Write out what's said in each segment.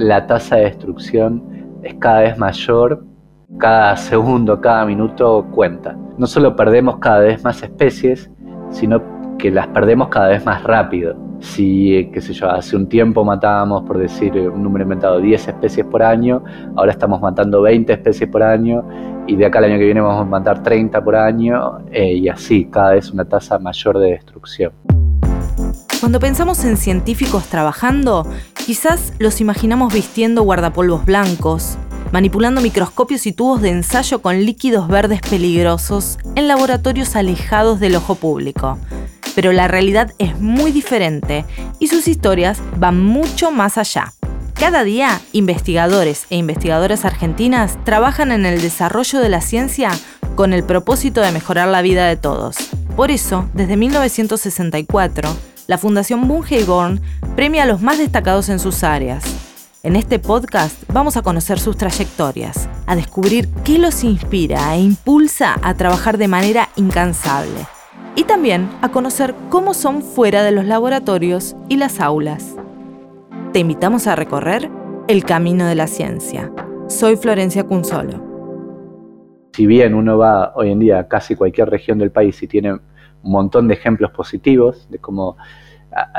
la tasa de destrucción es cada vez mayor, cada segundo, cada minuto cuenta. No solo perdemos cada vez más especies, sino que las perdemos cada vez más rápido. Si, qué sé yo, hace un tiempo matábamos, por decir un número inventado, 10 especies por año, ahora estamos matando 20 especies por año y de acá al año que viene vamos a matar 30 por año eh, y así, cada vez una tasa mayor de destrucción. Cuando pensamos en científicos trabajando, quizás los imaginamos vistiendo guardapolvos blancos, manipulando microscopios y tubos de ensayo con líquidos verdes peligrosos en laboratorios alejados del ojo público. Pero la realidad es muy diferente y sus historias van mucho más allá. Cada día, investigadores e investigadoras argentinas trabajan en el desarrollo de la ciencia con el propósito de mejorar la vida de todos. Por eso, desde 1964, la Fundación Bunge premia a los más destacados en sus áreas. En este podcast vamos a conocer sus trayectorias, a descubrir qué los inspira e impulsa a trabajar de manera incansable y también a conocer cómo son fuera de los laboratorios y las aulas. Te invitamos a recorrer el camino de la ciencia. Soy Florencia Cunzolo. Si bien uno va hoy en día a casi cualquier región del país y tiene un montón de ejemplos positivos de cómo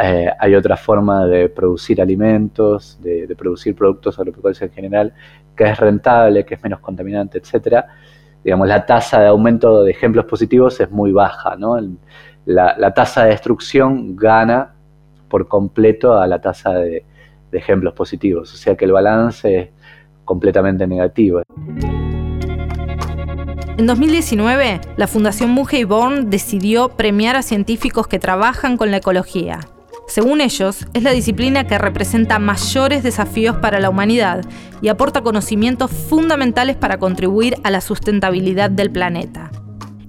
eh, hay otra forma de producir alimentos, de, producir productos agropecuarios en general, que es rentable, que es menos contaminante, etcétera. Digamos, la tasa de aumento de ejemplos positivos es muy baja, ¿no? La, tasa de destrucción gana por completo a la tasa de, de ejemplos positivos, o sea que el balance es completamente negativo. En 2019, la Fundación y Born decidió premiar a científicos que trabajan con la ecología. Según ellos, es la disciplina que representa mayores desafíos para la humanidad y aporta conocimientos fundamentales para contribuir a la sustentabilidad del planeta.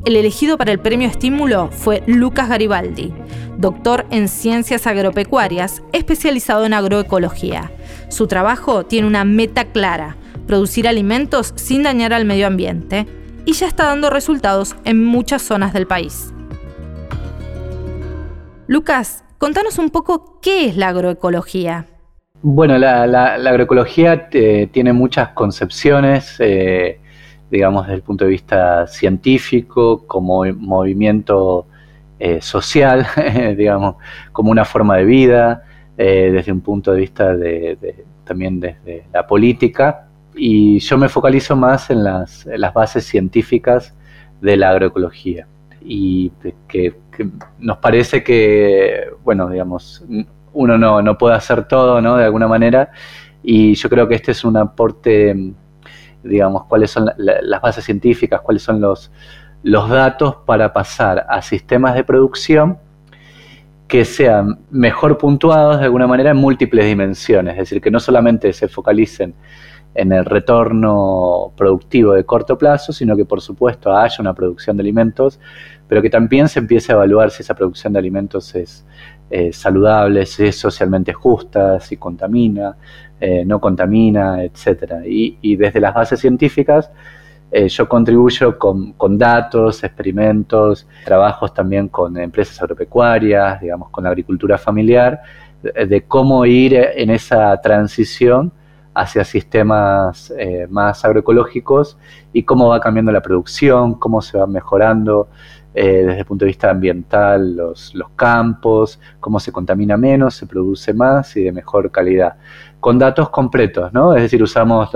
El elegido para el premio estímulo fue Lucas Garibaldi, doctor en ciencias agropecuarias, especializado en agroecología. Su trabajo tiene una meta clara, producir alimentos sin dañar al medio ambiente, y ya está dando resultados en muchas zonas del país. Lucas, contanos un poco qué es la agroecología. Bueno, la, agroecología eh, tiene muchas concepciones, eh, digamos, desde el punto de vista científico, como movimiento eh, social, digamos, como una forma de vida, desde un punto de vista también desde la política, y yo me focalizo más en las, bases científicas de la agroecología. Y que, nos parece que, bueno, digamos, uno no, no, puede hacer todo, ¿no? De alguna manera, y yo creo que este es un aporte, digamos, cuáles son las bases científicas, cuáles son los, los datos para pasar a sistemas de producción que sean mejor puntuados de alguna manera en múltiples dimensiones, es decir, que no solamente se focalicen en el retorno productivo de corto plazo, sino que por supuesto haya una producción de alimentos, pero que también se empiece a evaluar si esa producción de alimentos es saludable, si es socialmente justa, si contamina, eh, no contamina, etc. Y, desde las bases científicas eh, yo contribuyo con, con, datos, experimentos, trabajos también con empresas agropecuarias, digamos, con la agricultura familiar, de cómo ir en esa transición hacia sistemas eh, más agroecológicos y cómo va cambiando la producción, cómo se va mejorando eh, desde el punto de vista ambiental los, los, campos, cómo se contamina menos, se produce más y de mejor calidad. Con datos completos, ¿no? Es decir, usamos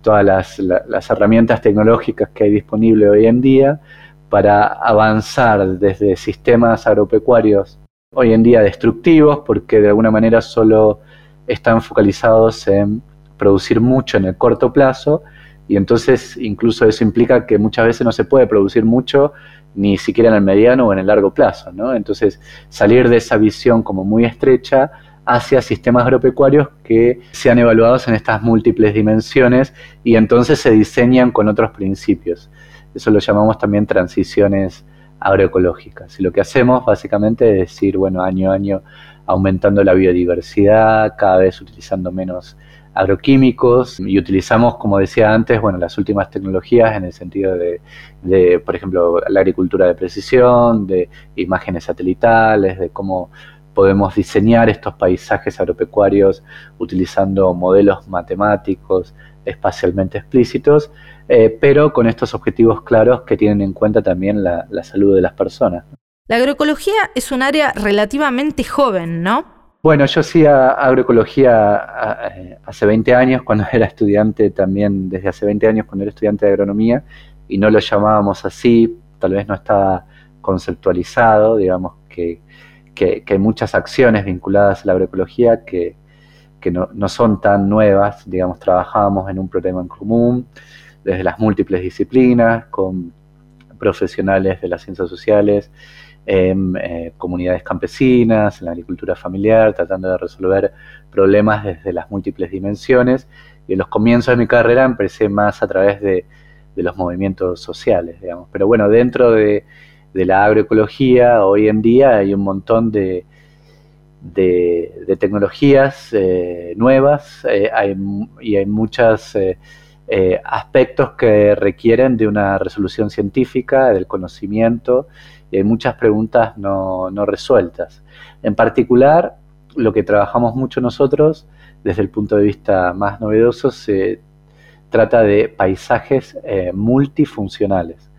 todas las, las herramientas tecnológicas que hay disponibles hoy en día para avanzar desde sistemas agropecuarios hoy en día destructivos, porque de alguna manera solo están focalizados en producir mucho en el corto plazo y entonces incluso eso implica que muchas veces no se puede producir mucho ni siquiera en el mediano o en el largo plazo, ¿no? Entonces salir de esa visión como muy estrecha hacia sistemas agropecuarios que sean evaluados en estas múltiples dimensiones y entonces se diseñan con otros principios. Eso lo llamamos también transiciones agroecológicas. Y lo que hacemos básicamente es decir, bueno, año a año aumentando la biodiversidad, cada vez utilizando menos agroquímicos y utilizamos, como decía antes, bueno, las últimas tecnologías en el sentido de, por ejemplo, la agricultura de precisión, de imágenes satelitales, de cómo podemos diseñar estos paisajes agropecuarios utilizando modelos matemáticos espacialmente explícitos, eh, pero con estos objetivos claros que tienen en cuenta también la, salud de las personas. La agroecología es un área relativamente joven, ¿no? Bueno, yo hacía agroecología eh, hace 20 años, cuando era estudiante también, desde hace 20 años cuando era estudiante de agronomía, y no lo llamábamos así, tal vez no estaba conceptualizado, digamos que que, hay muchas acciones vinculadas a la agroecología que, no, son tan nuevas, digamos, trabajábamos en un problema en común, desde las múltiples disciplinas, con profesionales de las ciencias sociales, en eh, comunidades campesinas, en la agricultura familiar, tratando de resolver problemas desde las múltiples dimensiones. Y en los comienzos de mi carrera empecé más a través de, los movimientos sociales, digamos. Pero bueno, dentro de, la agroecología, hoy en día hay un montón de, tecnologías eh, nuevas eh, y hay muchos eh, aspectos que requieren de una resolución científica, del conocimiento, y hay muchas preguntas no, no resueltas. En particular, lo que trabajamos mucho nosotros, desde el punto de vista más novedoso, se trata de paisajes multifuncionales.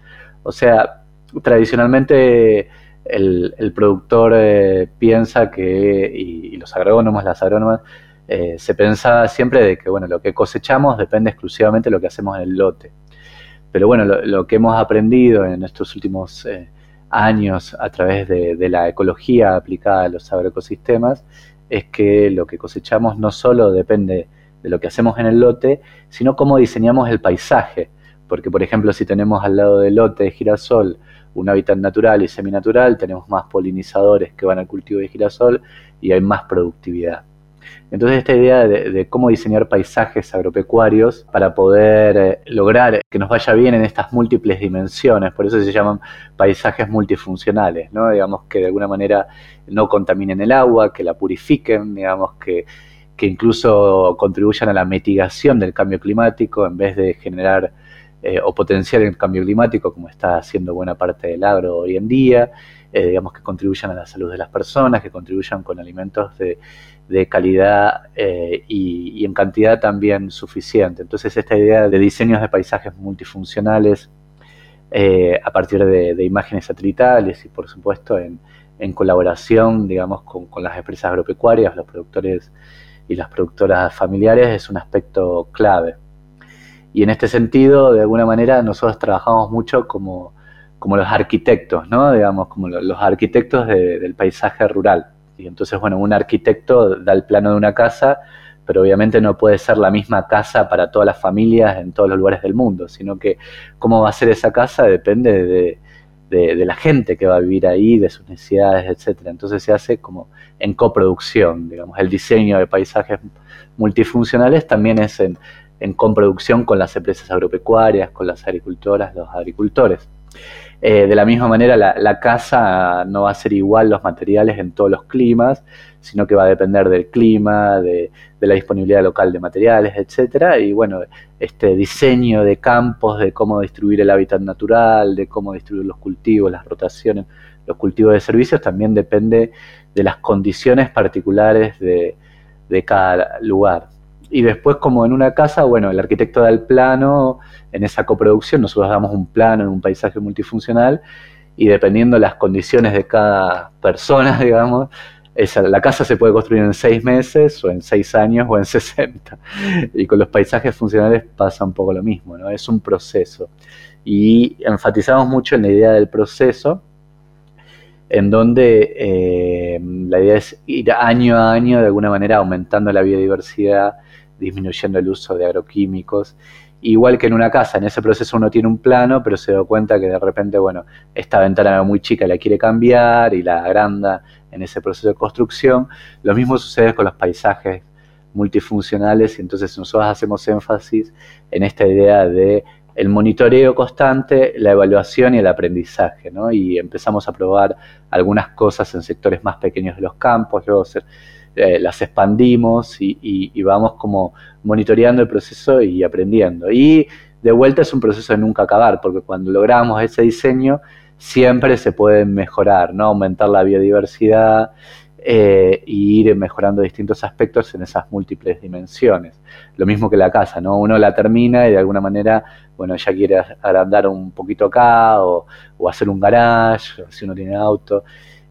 O sea, tradicionalmente el, productor eh, piensa que, y, los agrónomos, las agrónomas, eh, se pensaba siempre de que bueno, lo que cosechamos depende exclusivamente de lo que hacemos en el lote. Pero bueno, lo, que hemos aprendido en estos últimos eh, años a través de, la ecología aplicada a los agroecosistemas es que lo que cosechamos no solo depende de lo que hacemos en el lote, sino cómo diseñamos el paisaje. Porque, por ejemplo, si tenemos al lado del lote de girasol un hábitat natural y seminatural, tenemos más polinizadores que van al cultivo de girasol y hay más productividad. Entonces esta idea de, cómo diseñar paisajes agropecuarios para poder eh, lograr que nos vaya bien en estas múltiples dimensiones, por eso se llaman paisajes multifuncionales, ¿no? digamos que de alguna manera no contaminen el agua, que la purifiquen, digamos que, que incluso contribuyan a la mitigación del cambio climático en vez de generar eh, o potenciar el cambio climático, como está haciendo buena parte del agro hoy en día, eh, digamos que contribuyan a la salud de las personas, que contribuyan con alimentos de, calidad eh, y, en cantidad también suficiente. Entonces esta idea de diseños de paisajes multifuncionales a partir de, imágenes satelitales y por supuesto en, colaboración, digamos, con, con las empresas agropecuarias, los productores y las productoras familiares es un aspecto clave. Y en este sentido, de alguna manera, nosotros trabajamos mucho como, como los arquitectos, ¿no? Digamos, como los arquitectos del paisaje rural. Y entonces, bueno, un arquitecto da el plano de una casa, pero obviamente no puede ser la misma casa para todas las familias en todos los lugares del mundo, sino que cómo va a ser esa casa depende de, de, la gente que va a vivir ahí, de sus necesidades, etcétera. Entonces se hace como en coproducción, digamos, el diseño de paisajes multifuncionales también es en, en comproducción con las empresas agropecuarias, con las agricultoras, los agricultores. Eh, de la misma manera, la, casa no va a ser igual los materiales en todos los climas, sino que va a depender del clima, de, la disponibilidad local de materiales, etcétera. Y bueno, este diseño de campos, de cómo distribuir el hábitat natural, de cómo distribuir los cultivos, las rotaciones, los cultivos de servicios, también depende de las condiciones particulares de cada lugar. Y después, como en una casa, bueno, el arquitecto da el plano, en esa coproducción nosotros damos un plano en un paisaje multifuncional y dependiendo de las condiciones de cada persona, digamos, la casa se puede construir en seis meses o en seis años o en 60. Y con los paisajes funcionales pasa un poco lo mismo, ¿no? Es un proceso. Y enfatizamos mucho en la idea del proceso, en donde eh, la idea es ir año a año de alguna manera aumentando la biodiversidad disminuyendo el uso de agroquímicos. Igual que en una casa, en ese proceso uno tiene un plano, pero se da cuenta que de repente, bueno, esta ventana muy chica la quiere cambiar y la agranda en ese proceso de construcción. Lo mismo sucede con los paisajes multifuncionales y entonces nosotros hacemos énfasis en esta idea de el monitoreo constante, la evaluación y el aprendizaje, ¿no? Y empezamos a probar algunas cosas en sectores más pequeños de los campos, luego eh, las expandimos y, vamos como monitoreando el proceso y aprendiendo. Y de vuelta es un proceso de nunca acabar, porque cuando logramos ese diseño siempre se puede mejorar, ¿no? Aumentar la biodiversidad, eh, y ir mejorando distintos aspectos en esas múltiples dimensiones. Lo mismo que la casa, ¿no? Uno la termina y de alguna manera, bueno, ya quiere agrandar un poquito acá o, hacer un garage, si uno tiene auto,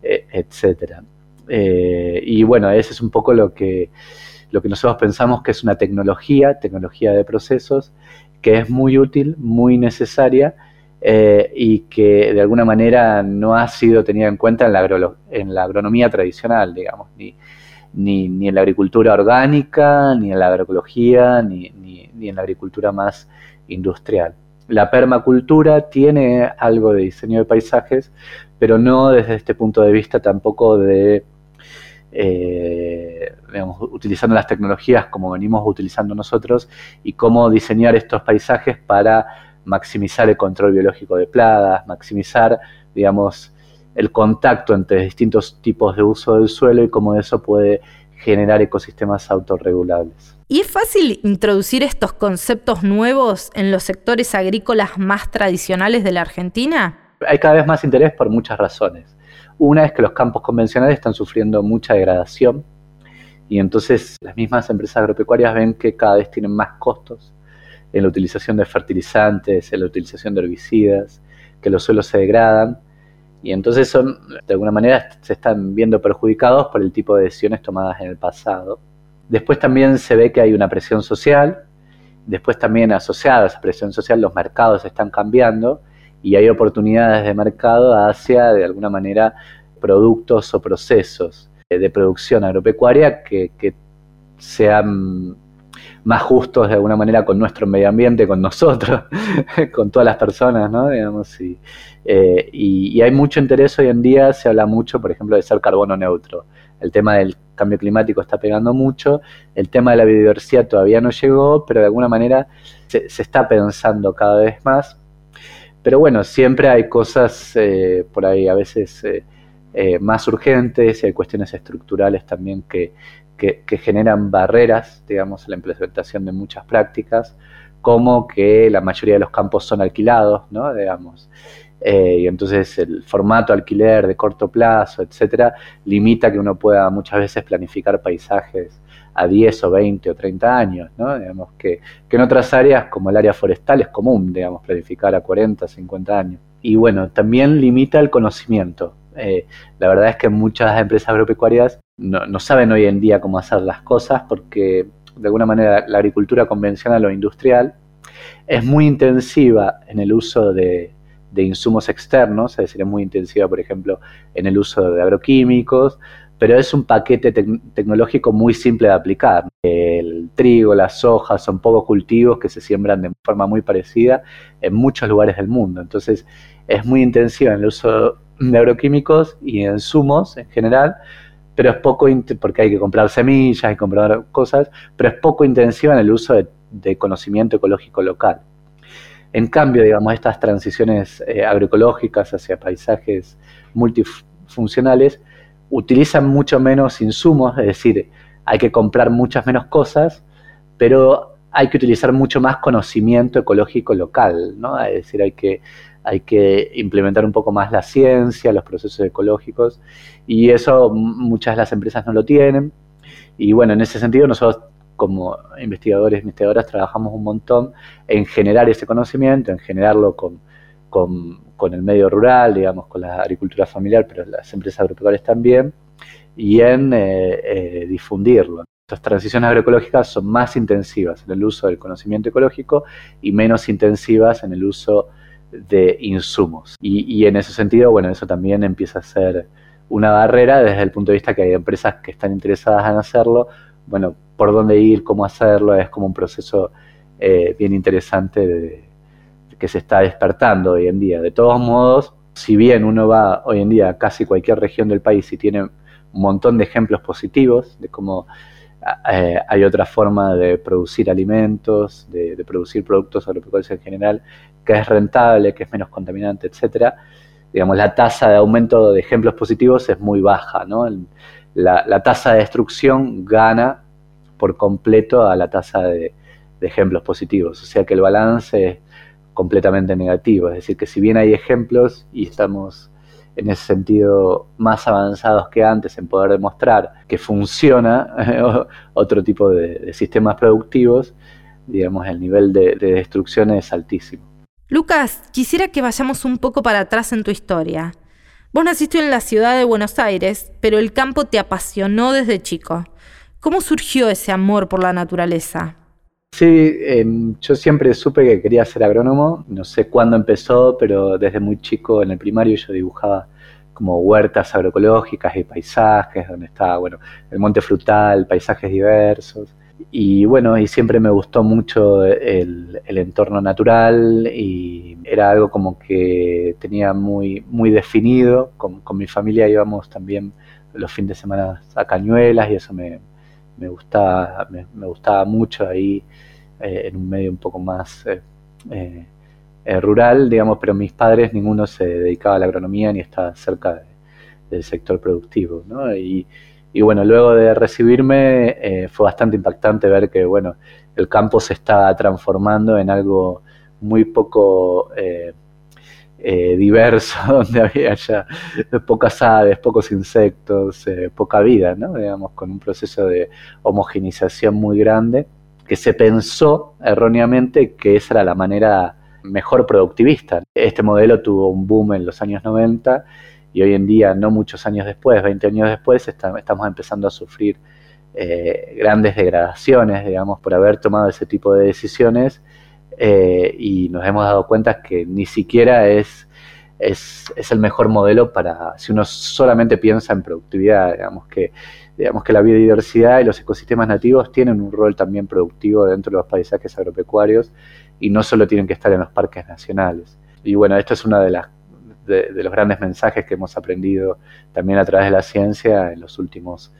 eh, etcétera. Eh, y bueno, ese es un poco lo que, lo que nosotros pensamos que es una tecnología, tecnología de procesos, que es muy útil, muy necesaria eh, y que de alguna manera no ha sido tenida en cuenta en la, en la agronomía tradicional, digamos, ni, ni, en la agricultura orgánica, ni en la agroecología, ni, ni, en la agricultura más industrial. La permacultura tiene algo de diseño de paisajes, pero no desde este punto de vista tampoco de, eh, digamos, utilizando las tecnologías como venimos utilizando nosotros y cómo diseñar estos paisajes para maximizar el control biológico de plagas, maximizar, digamos, el contacto entre distintos tipos de uso del suelo y cómo eso puede generar ecosistemas autorregulables. ¿Y es fácil introducir estos conceptos nuevos en los sectores agrícolas más tradicionales de la Argentina? Hay cada vez más interés por muchas razones. Una es que los campos convencionales están sufriendo mucha degradación y entonces las mismas empresas agropecuarias ven que cada vez tienen más costos en la utilización de fertilizantes, en la utilización de herbicidas, que los suelos se degradan y entonces son, de alguna manera, se están viendo perjudicados por el tipo de decisiones tomadas en el pasado. Después también se ve que hay una presión social, después también asociada a esa presión social los mercados están cambiando y hay oportunidades de mercado hacia, de alguna manera, productos o procesos de producción agropecuaria que, sean más justos de alguna manera con nuestro medio ambiente, con nosotros, con todas las personas, ¿no? Digamos, eh, y, y, hay mucho interés hoy en día, se habla mucho, por ejemplo, de ser carbono neutro. El tema del cambio climático está pegando mucho, el tema de la biodiversidad todavía no llegó, pero de alguna manera se, está pensando cada vez más. Pero bueno, siempre hay cosas eh, por ahí a veces eh, más urgentes hay cuestiones estructurales también que, que, generan barreras, digamos, a la implementación de muchas prácticas, como que la mayoría de los campos son alquilados, ¿no? Digamos. Eh, y entonces el formato alquiler de corto plazo, etcétera, limita que uno pueda muchas veces planificar paisajes a 10 o 20 o 30 años, ¿no? Digamos que, que en otras áreas, como el área forestal, es común, digamos, planificar a 40, 50 años. Y bueno, también limita el conocimiento. Eh, la verdad es que muchas empresas agropecuarias no, saben hoy en día cómo hacer las cosas porque de alguna manera la agricultura convencional o industrial es muy intensiva en el uso de, insumos externos, es decir, es muy intensiva, por ejemplo, en el uso de agroquímicos, pero es un paquete tecnológico muy simple de aplicar. El trigo, las hojas son pocos cultivos que se siembran de forma muy parecida en muchos lugares del mundo. Entonces, es muy intensiva en el uso de agroquímicos y insumos en general, pero es poco, porque hay que comprar semillas y comprar cosas, pero es poco intensiva en el uso de, conocimiento ecológico local. En cambio, digamos, estas transiciones eh, agroecológicas hacia paisajes multifuncionales utilizan mucho menos insumos, es decir, hay que comprar muchas menos cosas, pero hay que utilizar mucho más conocimiento ecológico local, ¿no? Es decir, hay que hay que implementar un poco más la ciencia, los procesos ecológicos, y eso muchas de las empresas no lo tienen. Y bueno, en ese sentido nosotros como investigadores y investigadoras trabajamos un montón en generar ese conocimiento, en generarlo con, con, el medio rural, digamos, con la agricultura familiar, pero las empresas agropecuarias también, y en eh, eh, difundirlo. Estas transiciones agroecológicas son más intensivas en el uso del conocimiento ecológico y menos intensivas en el uso de insumos. Y, en ese sentido, bueno, eso también empieza a ser una barrera desde el punto de vista que hay empresas que están interesadas en hacerlo. Bueno, por dónde ir, cómo hacerlo, es como un proceso eh, bien interesante que se está despertando hoy en día. De todos modos, si bien uno va hoy en día a casi cualquier región del país y tiene un montón de ejemplos positivos de cómo hay otra forma de producir alimentos, de, producir productos agropecuarios en general, que es rentable, que es menos contaminante, etcétera, digamos, la tasa de aumento de ejemplos positivos es muy baja. La, tasa de destrucción gana por completo a la tasa de, ejemplos positivos, o sea que el balance es completamente negativo, es decir, que si bien hay ejemplos y estamos en ese sentido más avanzados que antes en poder demostrar que funciona otro tipo de, sistemas productivos, digamos, el nivel de, de destrucción es altísimo. Lucas, quisiera que vayamos un poco para atrás en tu historia. Vos naciste en la ciudad de Buenos Aires, pero el campo te apasionó desde chico. ¿Cómo surgió ese amor por la naturaleza? Sí, em, yo siempre supe que quería ser agrónomo, no sé cuándo empezó, pero desde muy chico en el primario yo dibujaba como huertas agroecológicas y paisajes, donde estaba, bueno, el monte frutal, paisajes diversos. Y bueno, y siempre me gustó mucho el, entorno natural y era algo como que tenía muy, muy definido. Con mi familia íbamos también los fines de semana a Cañuelas y eso me, me gustaba, me, gustaba mucho ahí eh, en un medio un poco más eh, eh, rural, digamos, pero mis padres ninguno se dedicaba a la agronomía ni estaba cerca del sector productivo, ¿no? Y, bueno, luego de recibirme fue bastante impactante ver que, bueno, el campo se está transformando en algo muy poco eh, diverso, donde había ya pocas aves, pocos insectos, eh, poca vida, ¿no? digamos, con un proceso de homogenización muy grande, que se pensó erróneamente que esa era la manera mejor productivista. Este modelo tuvo un boom en los años 90 y hoy en día, no muchos años después, 20 años después, estamos empezando a sufrir eh, grandes degradaciones, digamos, por haber tomado ese tipo de decisiones eh, y nos hemos dado cuenta que ni siquiera es, es, el mejor modelo para, si uno solamente piensa en productividad, digamos que, digamos que la biodiversidad y los ecosistemas nativos tienen un rol también productivo dentro de los paisajes agropecuarios y no solo tienen que estar en los parques nacionales. Y bueno, esto es uno de, las, de, los grandes mensajes que hemos aprendido también a través de la ciencia en los últimos,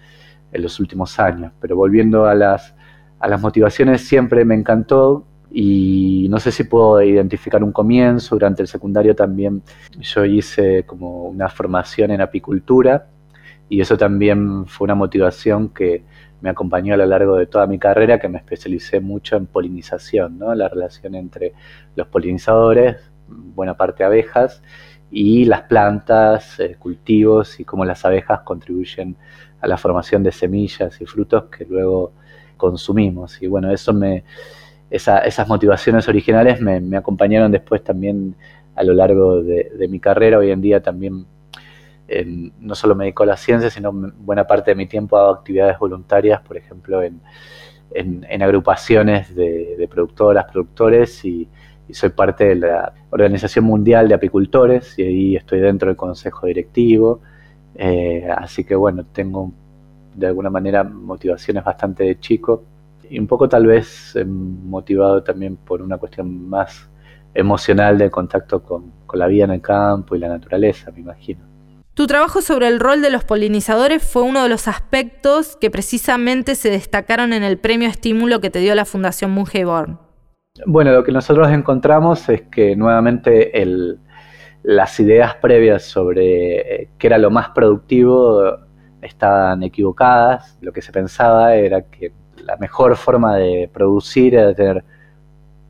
en los últimos años. Pero volviendo a las, a las motivaciones, siempre me encantó y no sé si puedo identificar un comienzo. Durante el secundario también yo hice como una formación en apicultura y eso también fue una motivación que me acompañó a lo largo de toda mi carrera, que me especialicé mucho en polinización, ¿no? la relación entre los polinizadores, buena parte abejas, y las plantas, eh, cultivos y cómo las abejas contribuyen a la formación de semillas y frutos que luego consumimos. Y bueno, eso me, esas motivaciones originales me, acompañaron después también a lo largo de, mi carrera. Hoy en día también no solo me dedico a la ciencia, sino buena parte de mi tiempo hago actividades voluntarias, por ejemplo, en, agrupaciones de, productoras, productores y, soy parte de la Organización Mundial de Apicultores y ahí estoy dentro del consejo directivo. Eh, así que bueno, tengo de alguna manera motivaciones bastante de chico y un poco tal vez eh, motivado también por una cuestión más emocional de contacto con, la vida en el campo y la naturaleza, me imagino. Tu trabajo sobre el rol de los polinizadores fue uno de los aspectos que precisamente se destacaron en el premio estímulo que te dio la Fundación Mungeborn. Bueno, lo que nosotros encontramos es que nuevamente el, las ideas previas sobre eh, qué era lo más productivo estaban equivocadas. Lo que se pensaba era que la mejor forma de producir era tener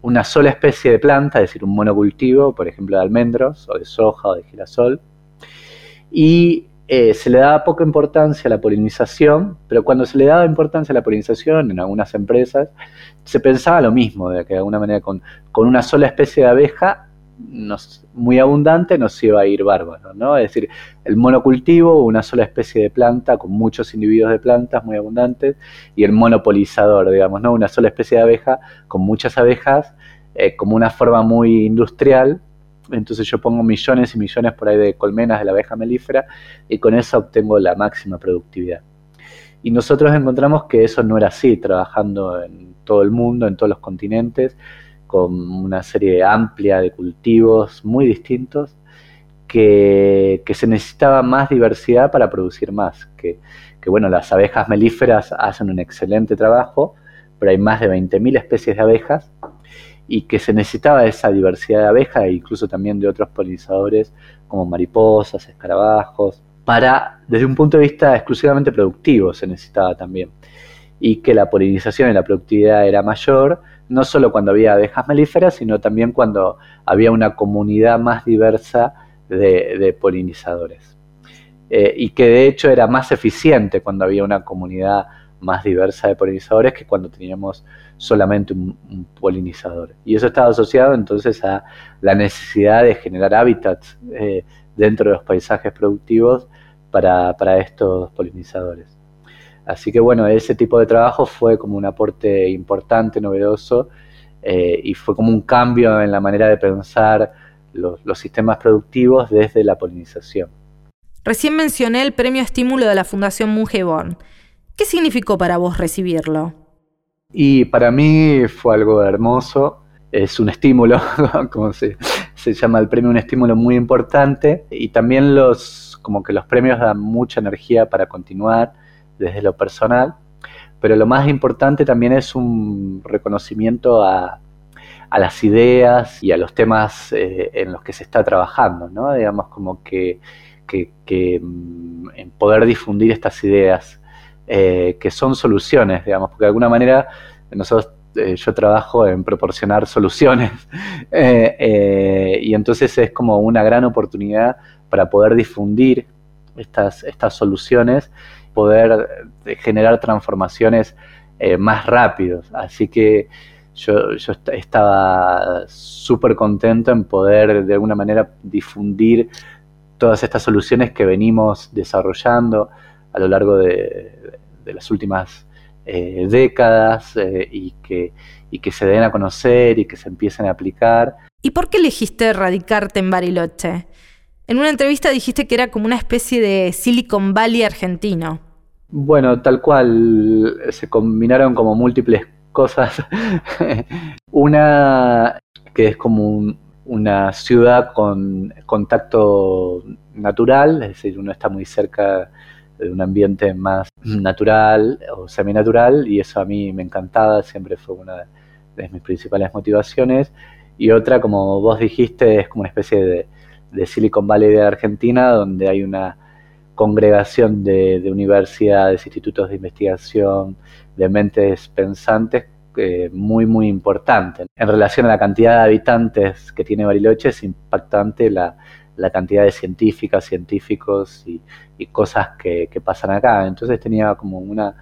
una sola especie de planta, es decir, un monocultivo, por ejemplo, de almendros o de soja o de girasol, y eh, se le daba poca importancia a la polinización, pero cuando se le daba importancia a la polinización en algunas empresas, se pensaba lo mismo, de que de alguna manera con, con una sola especie de abeja muy abundante nos iba a ir bárbaro, ¿no? Es decir, el monocultivo, una sola especie de planta con muchos individuos de plantas muy abundantes, y el monopolizador, digamos, ¿no? Una sola especie de abeja con muchas abejas, eh, como una forma muy industrial. Entonces yo pongo millones y millones por ahí de colmenas de la abeja melífera y con eso obtengo la máxima productividad. Y nosotros encontramos que eso no era así, trabajando en todo el mundo, en todos los continentes, con una serie amplia de cultivos muy distintos, que, se necesitaba más diversidad para producir más. Que, bueno, las abejas melíferas hacen un excelente trabajo, pero hay más de 20.000 especies de abejas y que se necesitaba esa diversidad de abejas e incluso también de otros polinizadores como mariposas, escarabajos, para, desde un punto de vista exclusivamente productivo, se necesitaba también. Y que la polinización y la productividad era mayor, no solo cuando había abejas melíferas, sino también cuando había una comunidad más diversa de, polinizadores. Eh, y que de hecho era más eficiente cuando había una comunidad más diversa de polinizadores que cuando teníamos solamente un, polinizador. Y eso estaba asociado entonces a la necesidad de generar hábitats eh, dentro de los paisajes productivos para, estos polinizadores. Así que bueno, ese tipo de trabajo fue como un aporte importante, novedoso, eh, y fue como un cambio en la manera de pensar los, sistemas productivos desde la polinización. Recién mencioné el premio estímulo de la Fundación Mungeborn. ¿Qué significó para vos recibirlo? Y para mí fue algo hermoso, es un estímulo, como se, llama el premio, un estímulo muy importante y también los, como que los premios dan mucha energía para continuar desde lo personal, pero lo más importante también es un reconocimiento a, las ideas y a los temas eh, en los que se está trabajando, ¿no? Digamos como que, que, mm, en poder difundir estas ideas eh, que son soluciones, digamos, porque de alguna manera nosotros, eh, yo trabajo en proporcionar soluciones y entonces es como una gran oportunidad para poder difundir estas, estas soluciones, poder generar transformaciones más rápidos. Así que yo, estaba súper contento en poder de alguna manera difundir todas estas soluciones que venimos desarrollando a lo largo de, las últimas eh, décadas eh, y, que, y que se den a conocer y que se empiecen a aplicar. ¿Y por qué elegiste radicarte en Bariloche? En una entrevista dijiste que era como una especie de Silicon Valley argentino. Bueno, tal cual, se combinaron como múltiples cosas. una que es como una ciudad con contacto natural, es decir, uno está muy cerca de un ambiente más natural o seminatural y eso a mí me encantaba, siempre fue una de mis principales motivaciones. Y otra, como vos dijiste, es como una especie de, Silicon Valley de Argentina, donde hay una congregación de, universidades, institutos de investigación, de mentes pensantes eh, muy, muy importante. En relación a la cantidad de habitantes que tiene Bariloche, es impactante la, la cantidad de científicas, científicos y, cosas que, pasan acá. Entonces tenía como una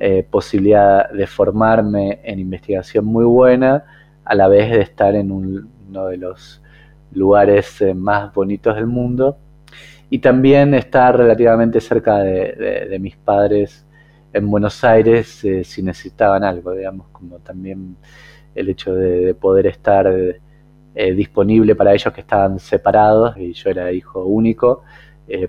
eh, posibilidad de formarme en investigación muy buena, a la vez de estar en uno de los lugares eh, más bonitos del mundo. Y también estar relativamente cerca de, mis padres en Buenos Aires eh, si necesitaban algo, digamos, como también el hecho de poder estar eh, disponible para ellos que estaban separados y yo era hijo único,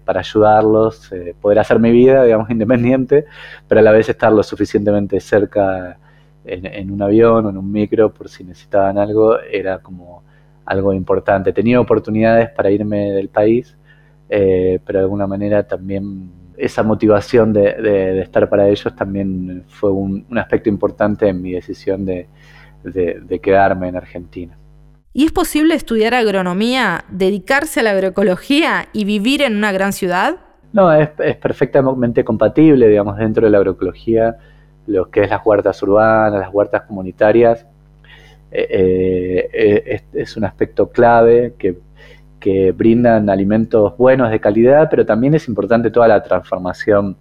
para ayudarlos, poder hacer mi vida, digamos, independiente, pero a la vez estar lo suficientemente cerca en, un avión o en un micro por si necesitaban algo, era como algo importante. Tenía oportunidades para irme del país, pero de alguna manera también esa motivación de, estar para ellos también fue un, aspecto importante en mi decisión de quedarme en Argentina. ¿Y es posible estudiar agronomía, dedicarse a la agroecología y vivir en una gran ciudad? No, es, perfectamente compatible, digamos, dentro de la agroecología, lo que es las huertas urbanas, las huertas comunitarias, eh, eh, es, un aspecto clave que, brindan alimentos buenos de calidad, pero también es importante toda la transformación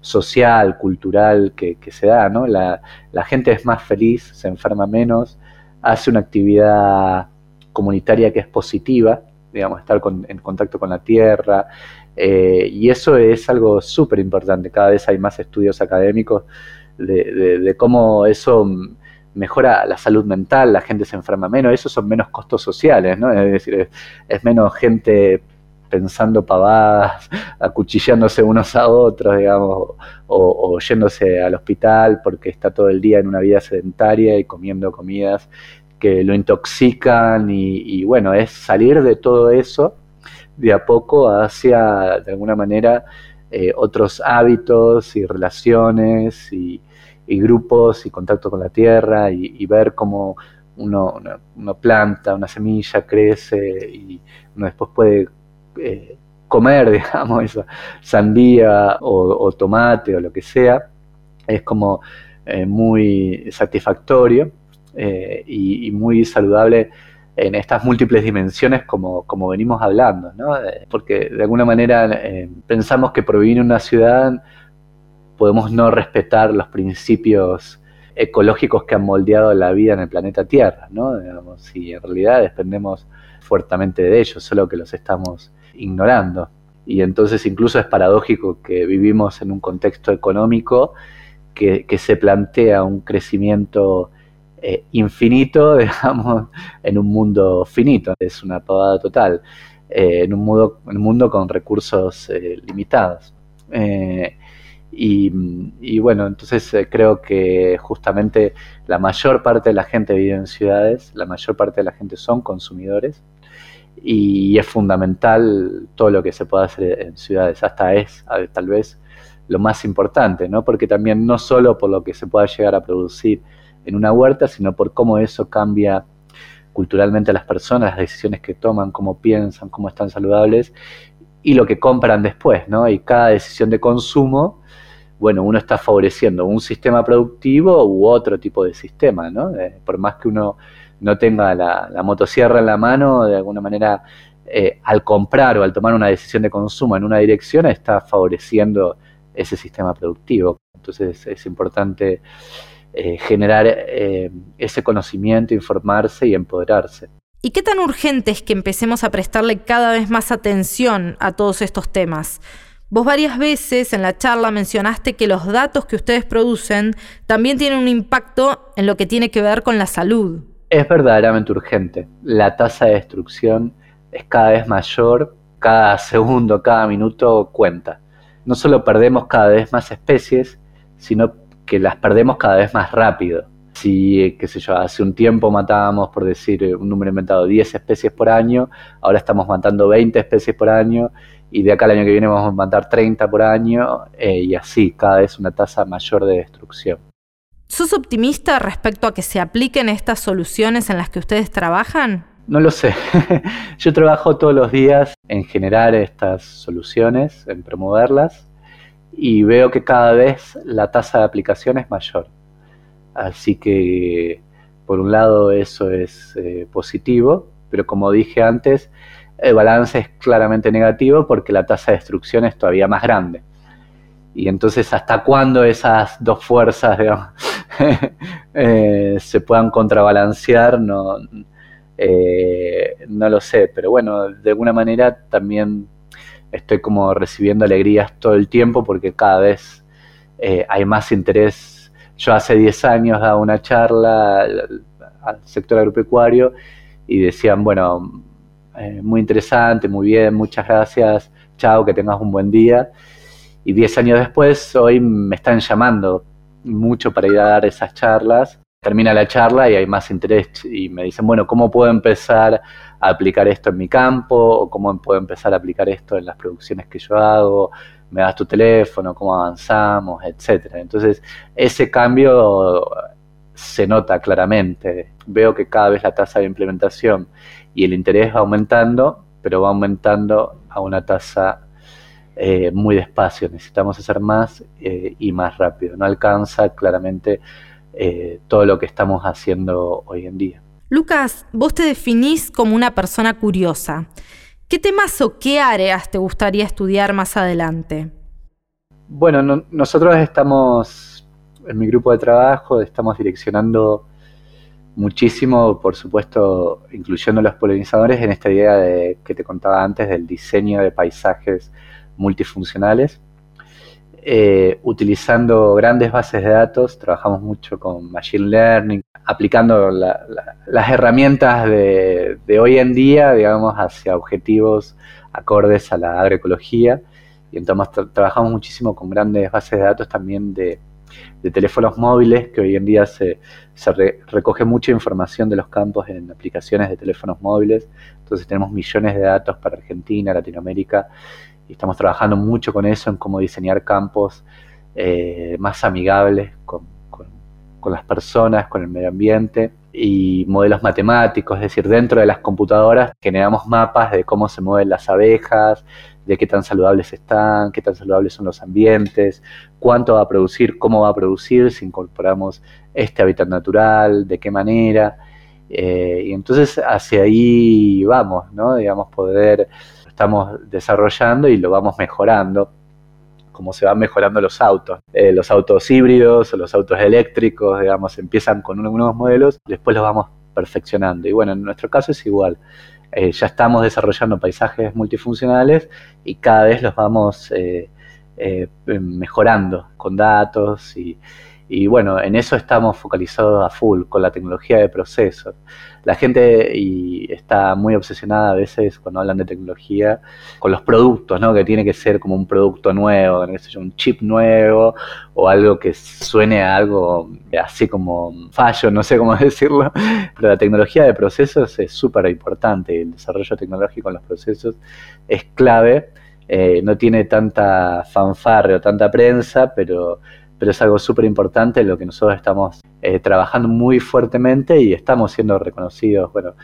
social, cultural que, se da, ¿no? La, la gente es más feliz, se enferma menos, hace una actividad comunitaria que es positiva, digamos, estar en contacto con la tierra, eh, y eso es algo súper importante. Cada vez hay más estudios académicos de, cómo eso mejora la salud mental, la gente se enferma menos, esos son menos costos sociales, ¿no? Es decir, es, menos gente pensando pavadas, acuchillándose unos a otros, digamos, o, yéndose al hospital porque está todo el día en una vida sedentaria y comiendo comidas que lo intoxican y, bueno, es salir de todo eso de a poco hacia, de alguna manera, eh, otros hábitos y relaciones y, grupos y contacto con la tierra y, ver cómo uno, planta una semilla, crece y uno después puede eh, comer, digamos, esa sandía o, tomate o lo que sea. Es como eh, muy satisfactorio. Eh, y, muy saludable en estas múltiples dimensiones como, como venimos hablando, ¿no? Porque de alguna manera pensamos que en una ciudad podemos no respetar los principios ecológicos que han moldeado la vida en el planeta Tierra, ¿no? Digamos, y en realidad dependemos fuertemente de ellos, solo que los estamos ignorando. Y entonces incluso es paradójico que vivimos en un contexto económico que, se plantea un crecimiento eh, infinito, digamos, en un mundo finito. Es una pavada total, eh, en, un mundo, en un mundo con recursos eh, limitados. Y, bueno, entonces creo que justamente la mayor parte de la gente vive en ciudades, la mayor parte de la gente son consumidores y es fundamental todo lo que se pueda hacer en ciudades, hasta es tal vez lo más importante, ¿no? Porque también no solo por lo que se pueda llegar a producir en una huerta, sino por cómo eso cambia culturalmente a las personas, las decisiones que toman, cómo piensan, cómo están saludables y lo que compran después, ¿no? Y cada decisión de consumo, bueno, uno está favoreciendo un sistema productivo u otro tipo de sistema, ¿no? Eh, por más que uno no tenga la, motosierra en la mano, de alguna manera, eh, al comprar o al tomar una decisión de consumo en una dirección, está favoreciendo ese sistema productivo. Entonces es importante eh, generar ese conocimiento, informarse y empoderarse. ¿Y qué tan urgente es que empecemos a prestarle cada vez más atención a todos estos temas? Vos varias veces en la charla mencionaste que los datos que ustedes producen también tienen un impacto en lo que tiene que ver con la salud. Es verdaderamente urgente. La tasa de destrucción es cada vez mayor, cada segundo, cada minuto cuenta. No solo perdemos cada vez más especies, sino que las perdemos cada vez más rápido. Si, qué sé yo, hace un tiempo matábamos, por decir eh, un número inventado, 10 especies por año, ahora estamos matando 20 especies por año y de acá al año que viene vamos a matar 30 por año eh, y así, cada vez una tasa mayor de destrucción. ¿Sos optimista respecto a que se apliquen estas soluciones en las que ustedes trabajan? No lo sé. Yo trabajo todos los días en generar estas soluciones, en promoverlas y veo que cada vez la tasa de aplicación es mayor. Así que, por un lado, eso es eh, positivo, pero como dije antes, el balance es claramente negativo porque la tasa de destrucción es todavía más grande. Y entonces, ¿hasta cuándo esas dos fuerzas eh, se puedan contrabalancear? No, eh, no lo sé, pero bueno, de alguna manera también estoy como recibiendo alegrías todo el tiempo porque cada vez eh, hay más interés. Yo hace 10 años daba una charla al, sector agropecuario y decían, bueno, eh, muy interesante, muy bien, muchas gracias, chao, que tengas un buen día. Y 10 años después, hoy me están llamando mucho para ir a dar esas charlas. Termina la charla y hay más interés y me dicen, bueno, ¿cómo puedo empezar aplicar esto en mi campo o cómo puedo empezar a aplicar esto en las producciones que yo hago, me das tu teléfono, cómo avanzamos, etcétera. Entonces, ese cambio se nota claramente. Veo que cada vez la tasa de implementación y el interés va aumentando, pero va aumentando a una tasa eh, muy despacio. Necesitamos hacer más eh, y más rápido. No alcanza claramente eh, todo lo que estamos haciendo hoy en día. Lucas, vos te definís como una persona curiosa. ¿Qué temas o qué áreas te gustaría estudiar más adelante? Bueno, nosotros estamos, en mi grupo de trabajo, estamos direccionando muchísimo, por supuesto, incluyendo los polinizadores en esta idea de, que te contaba antes del diseño de paisajes multifuncionales. Eh, utilizando grandes bases de datos, trabajamos mucho con Machine Learning, aplicando las herramientas de, hoy en día, digamos, hacia objetivos acordes a la agroecología. Y entonces trabajamos muchísimo con grandes bases de datos también de, teléfonos móviles, que hoy en día se, recoge mucha información de los campos en aplicaciones de teléfonos móviles. Entonces tenemos millones de datos para Argentina, Latinoamérica, y estamos trabajando mucho con eso, en cómo diseñar campos eh, más amigables con con las personas, con el medio ambiente y modelos matemáticos, es decir, dentro de las computadoras generamos mapas de cómo se mueven las abejas, de qué tan saludables están, qué tan saludables son los ambientes, cuánto va a producir, cómo va a producir, si incorporamos este hábitat natural, de qué manera. Eh, y entonces hacia ahí vamos, ¿no? Digamos, poder, estamos desarrollando y lo vamos mejorando como se van mejorando los autos. Eh, los autos híbridos o los autos eléctricos, digamos, empiezan con unos modelos, después los vamos perfeccionando. Y bueno, en nuestro caso es igual. Eh, ya estamos desarrollando paisajes multifuncionales y cada vez los vamos eh, mejorando con datos y, y bueno, en eso estamos focalizados a full, con la tecnología de procesos. La gente y está muy obsesionada a veces cuando hablan de tecnología con los productos, ¿no? Que tiene que ser como un producto nuevo, un chip nuevo o algo que suene a algo así como fallo, no sé cómo decirlo. Pero la tecnología de procesos es súper importante. El desarrollo tecnológico en los procesos es clave. Eh, no tiene tanta fanfarre o tanta prensa, pero pero es algo súper importante en lo que nosotros estamos eh, trabajando muy fuertemente y estamos siendo reconocidos, bueno,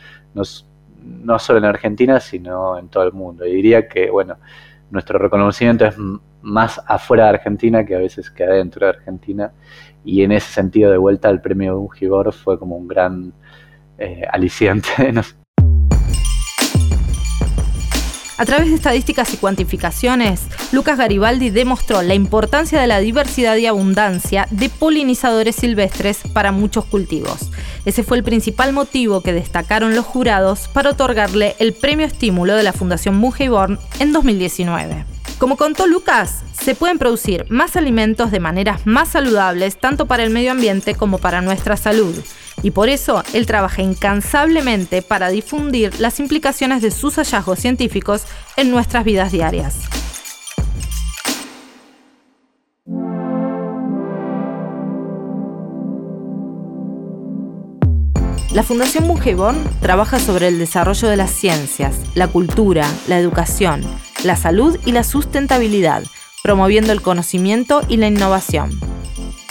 no solo en Argentina, sino en todo el mundo. Y diría que, bueno, nuestro reconocimiento es más afuera de Argentina que a veces que adentro de Argentina. Y en ese sentido, de vuelta, el premio Ungibor fue como un gran eh, aliciente. A través de estadísticas y cuantificaciones, Lucas Garibaldi demostró la importancia de la diversidad y abundancia de polinizadores silvestres para muchos cultivos. Ese fue el principal motivo que destacaron los jurados para otorgarle el premio estímulo de la Fundación Born en 2019. Como contó Lucas, se pueden producir más alimentos de maneras más saludables tanto para el medio ambiente como para nuestra salud y por eso él trabaja incansablemente para difundir las implicaciones de sus hallazgos científicos en nuestras vidas diarias. La Fundación Mujeborn trabaja sobre el desarrollo de las ciencias, la cultura, la educación, la salud y la sustentabilidad, promoviendo el conocimiento y la innovación.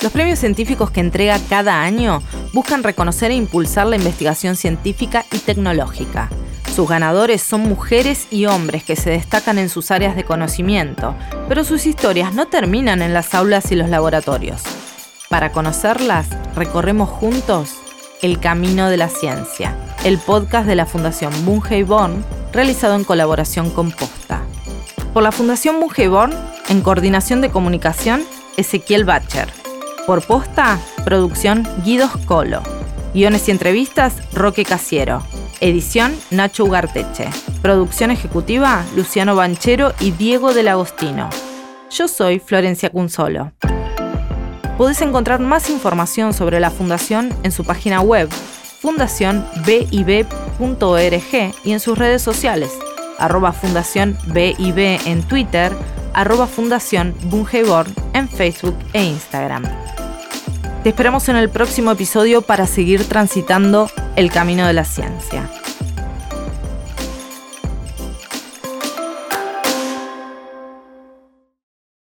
Los premios científicos que entrega cada año buscan reconocer e impulsar la investigación científica y tecnológica. Sus ganadores son mujeres y hombres que se destacan en sus áreas de conocimiento, pero sus historias no terminan en las aulas y los laboratorios. Para conocerlas, recorremos juntos El Camino de la Ciencia, el podcast de la Fundación Born, realizado en colaboración con Posta. Por la Fundación Born, en coordinación de comunicación, Ezequiel Bacher. Por posta, producción Guidos Colo. Guiones y entrevistas, Roque Casiero. Edición, Nacho Ugarteche. Producción ejecutiva, Luciano Banchero y Diego del Agostino. Yo soy Florencia Cunzolo. Podés encontrar más información sobre la Fundación en su página web, fundacionbib.org y en sus redes sociales, arroba Fundación BIB en Twitter, arroba Fundación en Facebook e Instagram. Te esperamos en el próximo episodio para seguir transitando el camino de la ciencia.